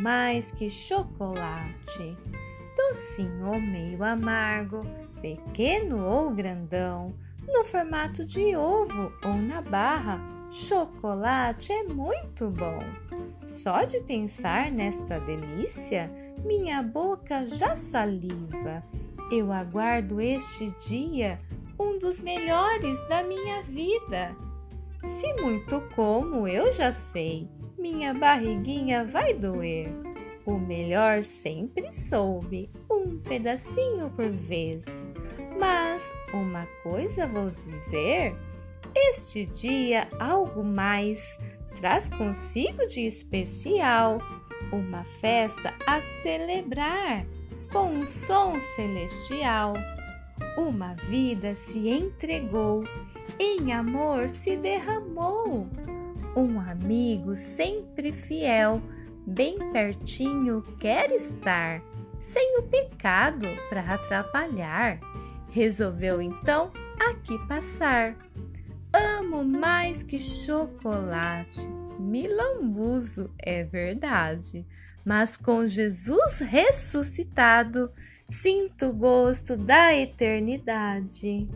mais que chocolate. Docinho ou meio amargo, pequeno ou grandão, no formato de ovo ou na barra, chocolate é muito bom. Só de pensar nesta delícia, minha boca já saliva. Eu aguardo este dia, um dos melhores da minha vida. Se muito como, eu já sei, minha barriguinha vai doer. O melhor sempre soube, um pedacinho por vez. Mas uma coisa vou dizer: este dia algo mais traz consigo de especial uma festa a celebrar com um som celestial. Uma vida se entregou, em amor se derramou. Um amigo sempre fiel, bem pertinho quer estar, sem o pecado para atrapalhar. Resolveu então aqui passar. Amo mais que chocolate. Me lambuzo, é verdade, mas com Jesus ressuscitado, sinto o gosto da eternidade.